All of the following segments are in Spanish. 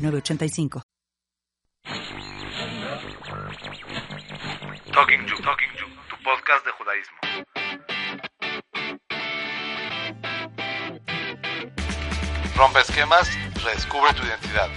906985. Talking You, Talking You, tu podcast de judaísmo. Rompe esquemas, redescubre tu identidad.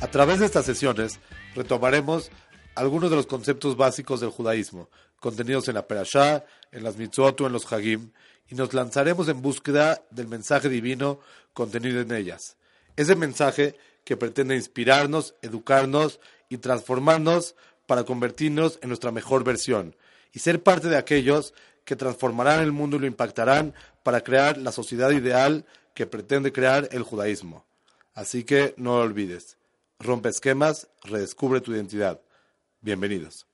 A través de estas sesiones retomaremos algunos de los conceptos básicos del judaísmo, contenidos en la Perashá, en las mitzvot o en los hagim, y nos lanzaremos en búsqueda del mensaje divino contenido en ellas. Ese mensaje que pretende inspirarnos, educarnos y transformarnos para convertirnos en nuestra mejor versión y ser parte de aquellos que transformarán el mundo y lo impactarán para crear la sociedad ideal que pretende crear el judaísmo. Así que no lo olvides. Rompe esquemas, redescubre tu identidad. Bienvenidos.